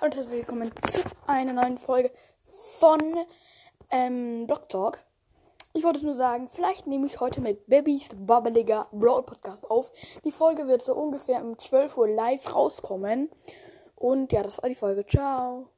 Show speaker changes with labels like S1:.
S1: Hallo und willkommen zu einer neuen Folge von ähm, Block Talk. Ich wollte nur sagen, vielleicht nehme ich heute mit Babys Babbeliger Brawl Podcast auf. Die Folge wird so ungefähr um 12 Uhr live rauskommen. Und ja, das war die Folge. Ciao.